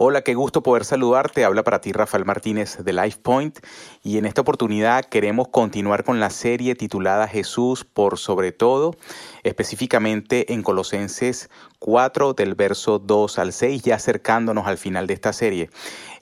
Hola, qué gusto poder saludarte. Habla para ti Rafael Martínez de LifePoint y en esta oportunidad queremos continuar con la serie titulada Jesús por sobre todo, específicamente en Colosenses 4 del verso 2 al 6, ya acercándonos al final de esta serie.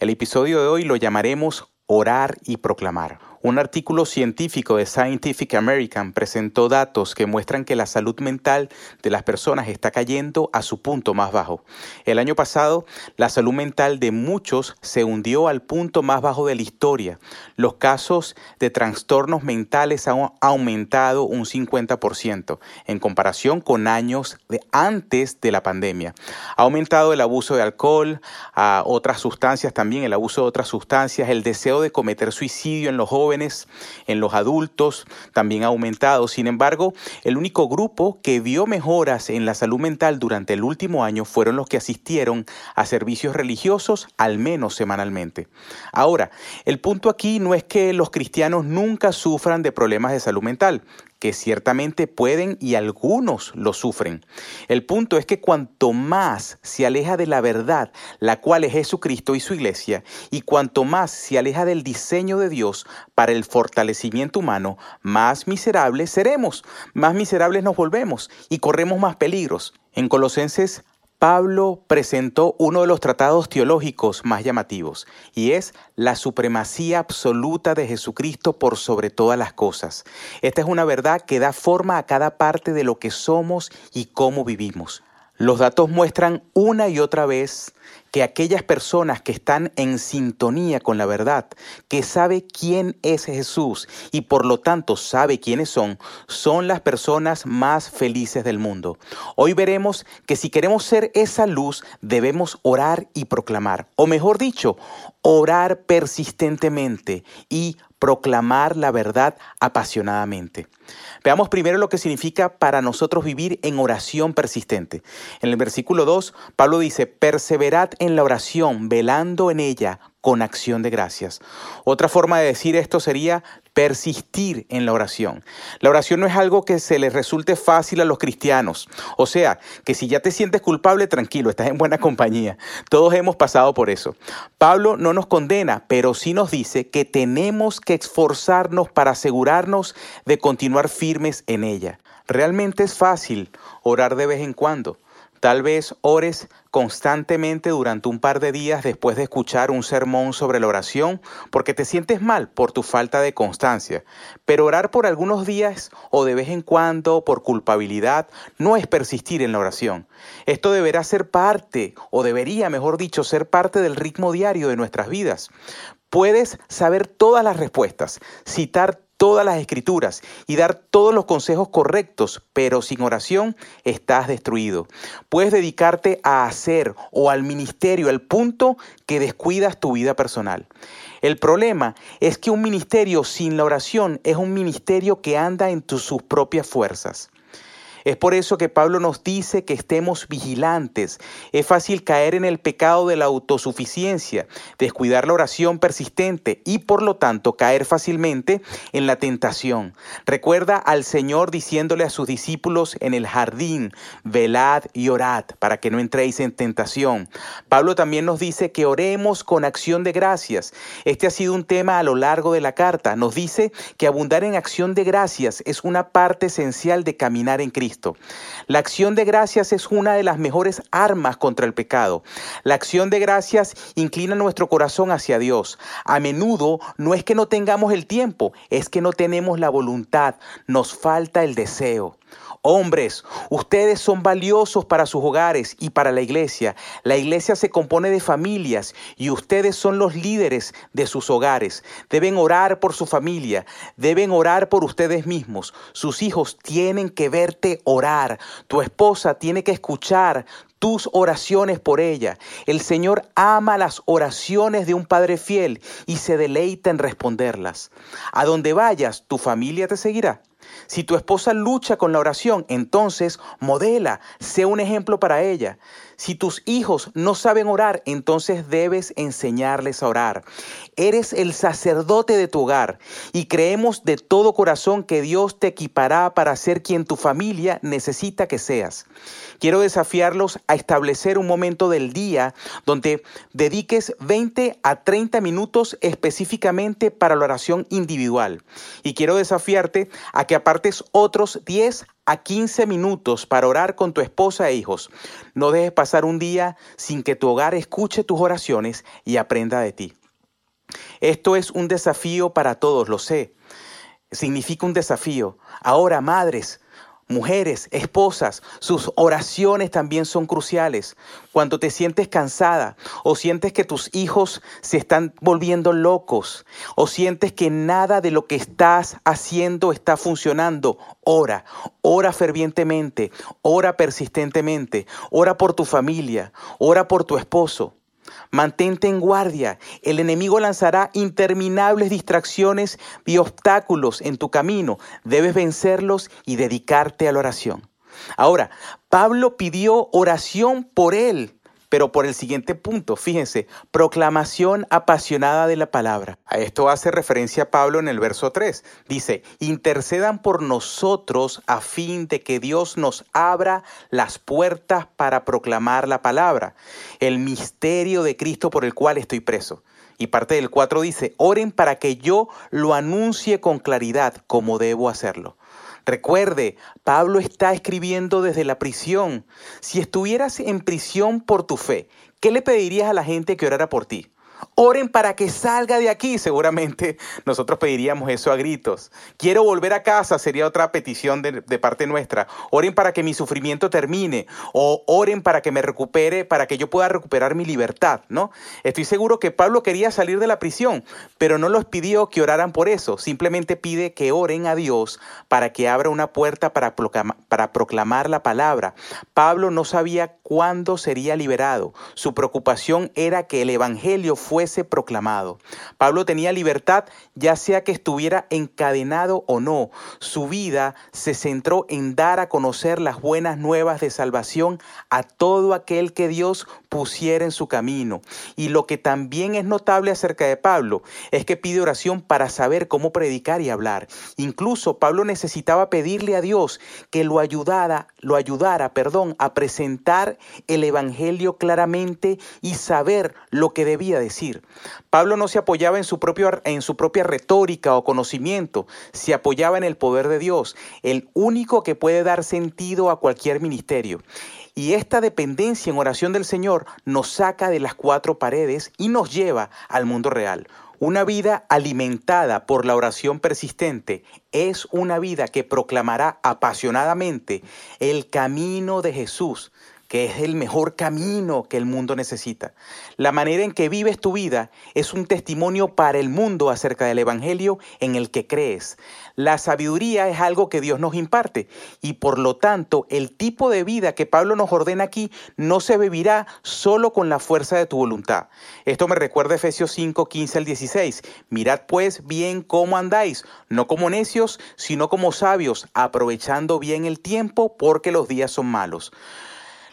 El episodio de hoy lo llamaremos Orar y Proclamar. Un artículo científico de Scientific American presentó datos que muestran que la salud mental de las personas está cayendo a su punto más bajo. El año pasado, la salud mental de muchos se hundió al punto más bajo de la historia. Los casos de trastornos mentales han aumentado un 50% en comparación con años de antes de la pandemia. Ha aumentado el abuso de alcohol, a otras sustancias también, el abuso de otras sustancias, el deseo de cometer suicidio en los jóvenes, en los adultos también ha aumentado. Sin embargo, el único grupo que vio mejoras en la salud mental durante el último año fueron los que asistieron a servicios religiosos al menos semanalmente. Ahora, el punto aquí no es que los cristianos nunca sufran de problemas de salud mental ciertamente pueden y algunos lo sufren. El punto es que cuanto más se aleja de la verdad, la cual es Jesucristo y su iglesia, y cuanto más se aleja del diseño de Dios para el fortalecimiento humano, más miserables seremos, más miserables nos volvemos y corremos más peligros. En Colosenses Pablo presentó uno de los tratados teológicos más llamativos, y es la supremacía absoluta de Jesucristo por sobre todas las cosas. Esta es una verdad que da forma a cada parte de lo que somos y cómo vivimos. Los datos muestran una y otra vez que aquellas personas que están en sintonía con la verdad, que sabe quién es Jesús y por lo tanto sabe quiénes son, son las personas más felices del mundo. Hoy veremos que si queremos ser esa luz, debemos orar y proclamar, o mejor dicho, orar persistentemente y proclamar la verdad apasionadamente. Veamos primero lo que significa para nosotros vivir en oración persistente. En el versículo 2, Pablo dice, perseverad en la oración, velando en ella con acción de gracias. Otra forma de decir esto sería persistir en la oración. La oración no es algo que se les resulte fácil a los cristianos. O sea, que si ya te sientes culpable, tranquilo, estás en buena compañía. Todos hemos pasado por eso. Pablo no nos condena, pero sí nos dice que tenemos que esforzarnos para asegurarnos de continuar firmes en ella. Realmente es fácil orar de vez en cuando. Tal vez ores constantemente durante un par de días después de escuchar un sermón sobre la oración porque te sientes mal por tu falta de constancia. Pero orar por algunos días o de vez en cuando por culpabilidad no es persistir en la oración. Esto deberá ser parte, o debería, mejor dicho, ser parte del ritmo diario de nuestras vidas. Puedes saber todas las respuestas, citar todas las escrituras y dar todos los consejos correctos, pero sin oración estás destruido. Puedes dedicarte a hacer o al ministerio al punto que descuidas tu vida personal. El problema es que un ministerio sin la oración es un ministerio que anda en sus propias fuerzas. Es por eso que Pablo nos dice que estemos vigilantes. Es fácil caer en el pecado de la autosuficiencia, descuidar la oración persistente y por lo tanto caer fácilmente en la tentación. Recuerda al Señor diciéndole a sus discípulos en el jardín, velad y orad para que no entréis en tentación. Pablo también nos dice que oremos con acción de gracias. Este ha sido un tema a lo largo de la carta. Nos dice que abundar en acción de gracias es una parte esencial de caminar en Cristo. La acción de gracias es una de las mejores armas contra el pecado. La acción de gracias inclina nuestro corazón hacia Dios. A menudo no es que no tengamos el tiempo, es que no tenemos la voluntad, nos falta el deseo. Hombres, ustedes son valiosos para sus hogares y para la iglesia. La iglesia se compone de familias y ustedes son los líderes de sus hogares. Deben orar por su familia, deben orar por ustedes mismos. Sus hijos tienen que verte orar. Tu esposa tiene que escuchar tus oraciones por ella. El Señor ama las oraciones de un Padre fiel y se deleita en responderlas. A donde vayas, tu familia te seguirá. Si tu esposa lucha con la oración, entonces modela, sé un ejemplo para ella. Si tus hijos no saben orar, entonces debes enseñarles a orar. Eres el sacerdote de tu hogar y creemos de todo corazón que Dios te equipará para ser quien tu familia necesita que seas. Quiero desafiarlos a establecer un momento del día donde dediques 20 a 30 minutos específicamente para la oración individual. Y quiero desafiarte a que apartes otros 10 a 15 minutos para orar con tu esposa e hijos. No dejes pasar un día sin que tu hogar escuche tus oraciones y aprenda de ti. Esto es un desafío para todos, lo sé. Significa un desafío. Ahora, madres, Mujeres, esposas, sus oraciones también son cruciales. Cuando te sientes cansada o sientes que tus hijos se están volviendo locos o sientes que nada de lo que estás haciendo está funcionando, ora, ora fervientemente, ora persistentemente, ora por tu familia, ora por tu esposo. Mantente en guardia. El enemigo lanzará interminables distracciones y obstáculos en tu camino. Debes vencerlos y dedicarte a la oración. Ahora, Pablo pidió oración por él pero por el siguiente punto, fíjense, proclamación apasionada de la palabra. A esto hace referencia Pablo en el verso 3. Dice, intercedan por nosotros a fin de que Dios nos abra las puertas para proclamar la palabra, el misterio de Cristo por el cual estoy preso. Y parte del 4 dice, oren para que yo lo anuncie con claridad como debo hacerlo. Recuerde, Pablo está escribiendo desde la prisión. Si estuvieras en prisión por tu fe, ¿qué le pedirías a la gente que orara por ti? Oren para que salga de aquí. Seguramente nosotros pediríamos eso a gritos. Quiero volver a casa, sería otra petición de, parte nuestra. Oren para que mi sufrimiento termine. O oren para que me recupere, para que yo pueda recuperar mi libertad, ¿no? Estoy seguro que Pablo quería salir de la prisión, pero no los pidió que oraran por eso. Simplemente pide que oren a Dios para que abra una puerta para para proclamar la palabra. Pablo no sabía cuándo sería liberado. Su preocupación era que el Evangelio fuese proclamado. Pablo tenía libertad ya sea que estuviera encadenado o no. Su vida se centró en dar a conocer las buenas nuevas de salvación a todo aquel que Dios pusiera en su camino. Y lo que también es notable acerca de Pablo es que pide oración para saber cómo predicar y hablar. Incluso Pablo necesitaba pedirle a Dios que lo ayudara, lo ayudara, perdón, a presentar el evangelio claramente y saber lo que debía decir. Pablo no se apoyaba en su, propio, en su propia retórica o conocimiento, se apoyaba en el poder de Dios, el único que puede dar sentido a cualquier ministerio. Y esta dependencia en oración del Señor nos saca de las cuatro paredes y nos lleva al mundo real. Una vida alimentada por la oración persistente es una vida que proclamará apasionadamente el camino de Jesús que es el mejor camino que el mundo necesita. La manera en que vives tu vida es un testimonio para el mundo acerca del Evangelio en el que crees. La sabiduría es algo que Dios nos imparte y por lo tanto el tipo de vida que Pablo nos ordena aquí no se vivirá solo con la fuerza de tu voluntad. Esto me recuerda a Efesios 5, 15 al 16. Mirad pues bien cómo andáis, no como necios, sino como sabios, aprovechando bien el tiempo porque los días son malos.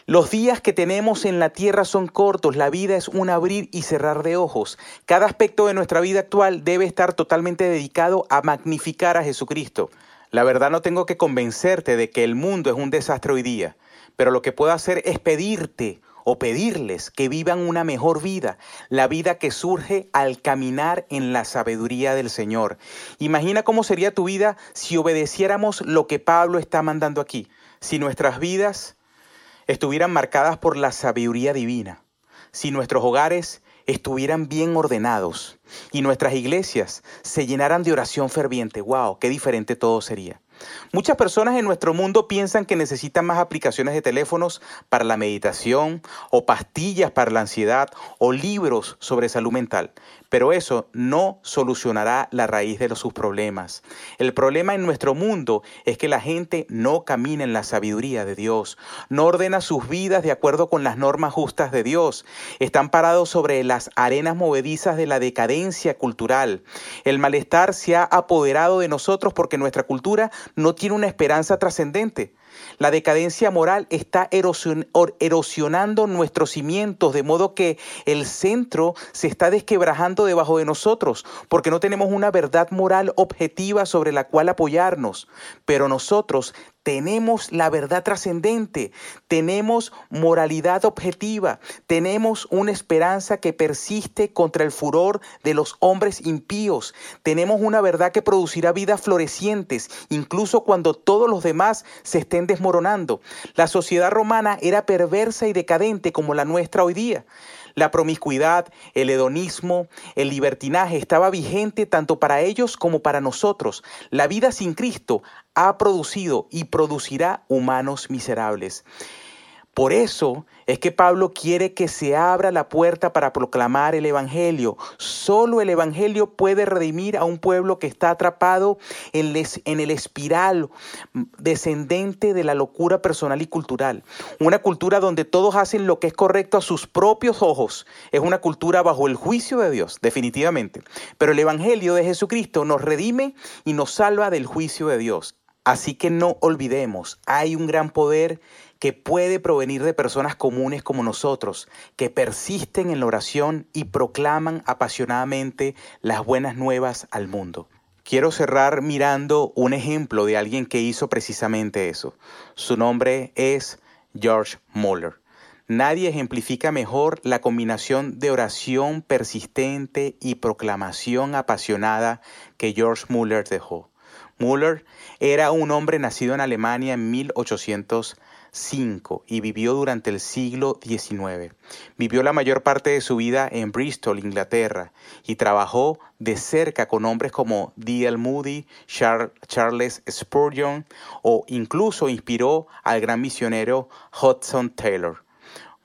Los días que tenemos en la tierra son cortos, la vida es un abrir y cerrar de ojos. Cada aspecto de nuestra vida actual debe estar totalmente dedicado a magnificar a Jesucristo. La verdad no tengo que convencerte de que el mundo es un desastre hoy día, pero lo que puedo hacer es pedirte o pedirles que vivan una mejor vida, la vida que surge al caminar en la sabiduría del Señor. Imagina cómo sería tu vida si obedeciéramos lo que Pablo está mandando aquí, si nuestras vidas estuvieran marcadas por la sabiduría divina, si nuestros hogares estuvieran bien ordenados y nuestras iglesias se llenaran de oración ferviente, wow, qué diferente todo sería. Muchas personas en nuestro mundo piensan que necesitan más aplicaciones de teléfonos para la meditación o pastillas para la ansiedad o libros sobre salud mental, pero eso no solucionará la raíz de sus problemas. El problema en nuestro mundo es que la gente no camina en la sabiduría de Dios, no ordena sus vidas de acuerdo con las normas justas de Dios, están parados sobre las arenas movedizas de la decadencia cultural. El malestar se ha apoderado de nosotros porque nuestra cultura no tiene una esperanza trascendente. La decadencia moral está erosionando nuestros cimientos, de modo que el centro se está desquebrajando debajo de nosotros, porque no tenemos una verdad moral objetiva sobre la cual apoyarnos. Pero nosotros tenemos la verdad trascendente, tenemos moralidad objetiva, tenemos una esperanza que persiste contra el furor de los hombres impíos, tenemos una verdad que producirá vidas florecientes, incluso cuando todos los demás se estén desmoronando. La sociedad romana era perversa y decadente como la nuestra hoy día. La promiscuidad, el hedonismo, el libertinaje estaba vigente tanto para ellos como para nosotros. La vida sin Cristo ha producido y producirá humanos miserables. Por eso es que Pablo quiere que se abra la puerta para proclamar el Evangelio. Solo el Evangelio puede redimir a un pueblo que está atrapado en, el espiral descendente de la locura personal y cultural. Una cultura donde todos hacen lo que es correcto a sus propios ojos. Es una cultura bajo el juicio de Dios, definitivamente. Pero el Evangelio de Jesucristo nos redime y nos salva del juicio de Dios. Así que no olvidemos, hay un gran poder que puede provenir de personas comunes como nosotros, que persisten en la oración y proclaman apasionadamente las buenas nuevas al mundo. Quiero cerrar mirando un ejemplo de alguien que hizo precisamente eso. Su nombre es George Muller. Nadie ejemplifica mejor la combinación de oración persistente y proclamación apasionada que George Muller dejó. Muller era un hombre nacido en Alemania en 1800 y vivió durante el siglo XIX. Vivió la mayor parte de su vida en Bristol, Inglaterra, y trabajó de cerca con hombres como D.L. Moody, Charles Spurgeon o incluso inspiró al gran misionero Hudson Taylor.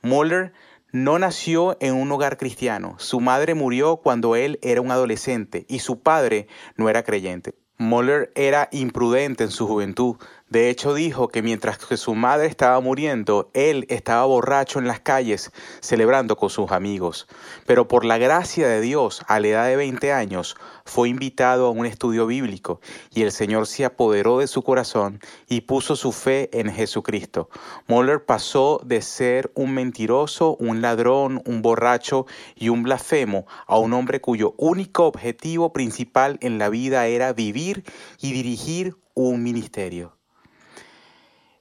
Muller no nació en un hogar cristiano. Su madre murió cuando él era un adolescente y su padre no era creyente. Muller era imprudente en su juventud, de hecho, dijo que mientras que su madre estaba muriendo, él estaba borracho en las calles celebrando con sus amigos. Pero por la gracia de Dios, a la edad de 20 años, fue invitado a un estudio bíblico y el Señor se apoderó de su corazón y puso su fe en Jesucristo. Moller pasó de ser un mentiroso, un ladrón, un borracho y un blasfemo a un hombre cuyo único objetivo principal en la vida era vivir y dirigir un ministerio.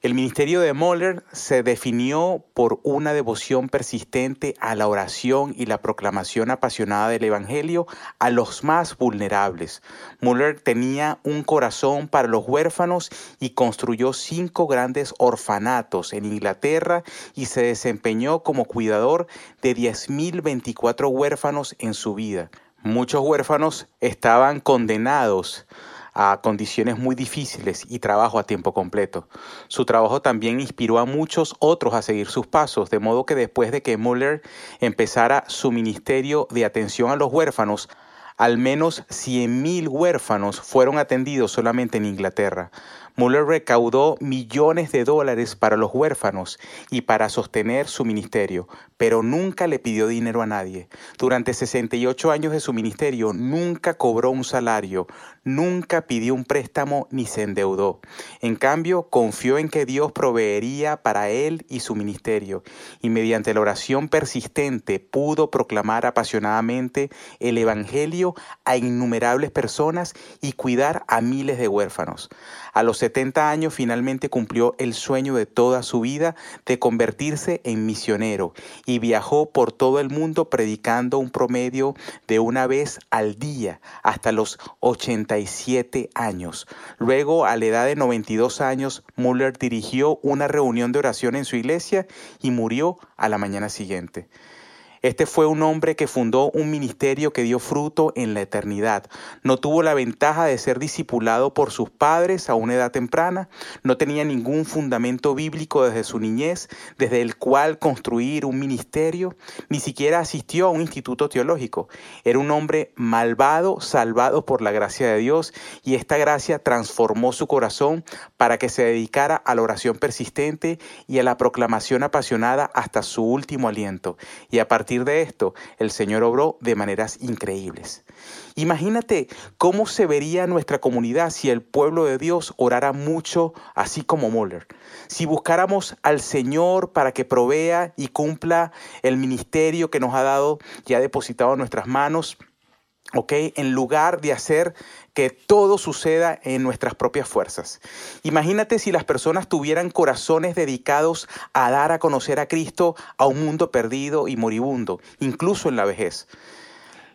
El ministerio de Moller se definió por una devoción persistente a la oración y la proclamación apasionada del Evangelio a los más vulnerables. Moller tenía un corazón para los huérfanos y construyó cinco grandes orfanatos en Inglaterra y se desempeñó como cuidador de 10.024 huérfanos en su vida. Muchos huérfanos estaban condenados a condiciones muy difíciles y trabajo a tiempo completo. Su trabajo también inspiró a muchos otros a seguir sus pasos, de modo que después de que Muller empezara su ministerio de atención a los huérfanos, al menos 100.000 huérfanos fueron atendidos solamente en Inglaterra. Muller recaudó millones de dólares para los huérfanos y para sostener su ministerio, pero nunca le pidió dinero a nadie. Durante 68 años de su ministerio nunca cobró un salario, nunca pidió un préstamo ni se endeudó. En cambio, confió en que Dios proveería para él y su ministerio, y mediante la oración persistente pudo proclamar apasionadamente el Evangelio a innumerables personas y cuidar a miles de huérfanos. A los 70 años finalmente cumplió el sueño de toda su vida de convertirse en misionero y viajó por todo el mundo predicando un promedio de una vez al día hasta los 87 años. Luego, a la edad de 92 años, Muller dirigió una reunión de oración en su iglesia y murió a la mañana siguiente. Este fue un hombre que fundó un ministerio que dio fruto en la eternidad. No tuvo la ventaja de ser discipulado por sus padres a una edad temprana, no tenía ningún fundamento bíblico desde su niñez, desde el cual construir un ministerio, ni siquiera asistió a un instituto teológico. Era un hombre malvado, salvado por la gracia de Dios, y esta gracia transformó su corazón para que se dedicara a la oración persistente y a la proclamación apasionada hasta su último aliento. Y a partir de esto, el Señor obró de maneras increíbles. Imagínate cómo se vería nuestra comunidad si el pueblo de Dios orara mucho, así como Moller. Si buscáramos al Señor para que provea y cumpla el ministerio que nos ha dado y ha depositado en nuestras manos, ¿ok? En lugar de hacer que todo suceda en nuestras propias fuerzas. Imagínate si las personas tuvieran corazones dedicados a dar a conocer a Cristo a un mundo perdido y moribundo, incluso en la vejez.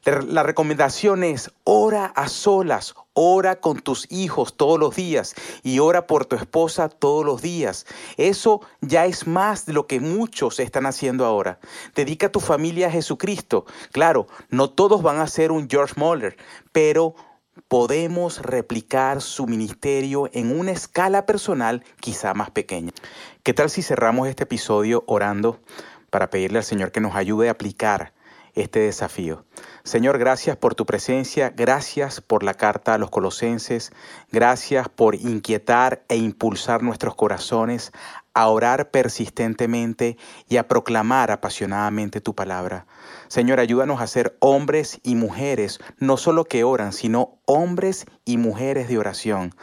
La recomendación es ora a solas, ora con tus hijos todos los días y ora por tu esposa todos los días. Eso ya es más de lo que muchos están haciendo ahora. Dedica tu familia a Jesucristo. Claro, no todos van a ser un George Muller, pero podemos replicar su ministerio en una escala personal quizá más pequeña. ¿Qué tal si cerramos este episodio orando para pedirle al Señor que nos ayude a aplicar este desafío? Señor, gracias por tu presencia, gracias por la carta a los colosenses, gracias por inquietar e impulsar nuestros corazones a orar persistentemente y a proclamar apasionadamente tu palabra. Señor, ayúdanos a ser hombres y mujeres, no solo que oran, sino hombres y mujeres de oración.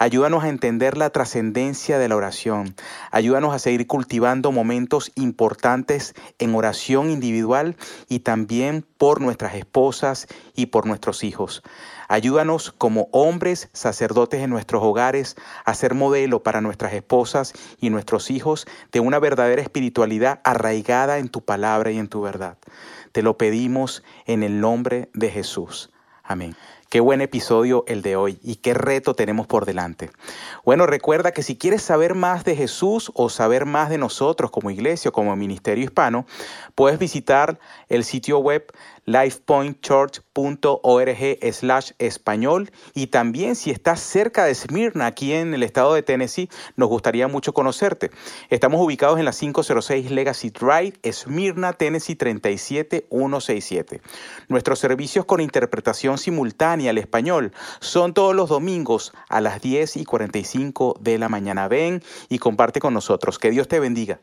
Ayúdanos a entender la trascendencia de la oración. Ayúdanos a seguir cultivando momentos importantes en oración individual y también por nuestras esposas y por nuestros hijos. Ayúdanos como hombres, sacerdotes en nuestros hogares, a ser modelo para nuestras esposas y nuestros hijos de una verdadera espiritualidad arraigada en tu palabra y en tu verdad. Te lo pedimos en el nombre de Jesús. Amén. Qué buen episodio el de hoy y qué reto tenemos por delante. Bueno, recuerda que si quieres saber más de Jesús o saber más de nosotros como iglesia o como ministerio hispano, puedes visitar el sitio web slash español y también si estás cerca de Smyrna, aquí en el estado de Tennessee, nos gustaría mucho conocerte. Estamos ubicados en la 506 Legacy Drive, Smyrna, Tennessee 37167. Nuestros servicios con interpretación simultánea al español son todos los domingos a las 10 y 45 de la mañana. Ven y comparte con nosotros. Que Dios te bendiga.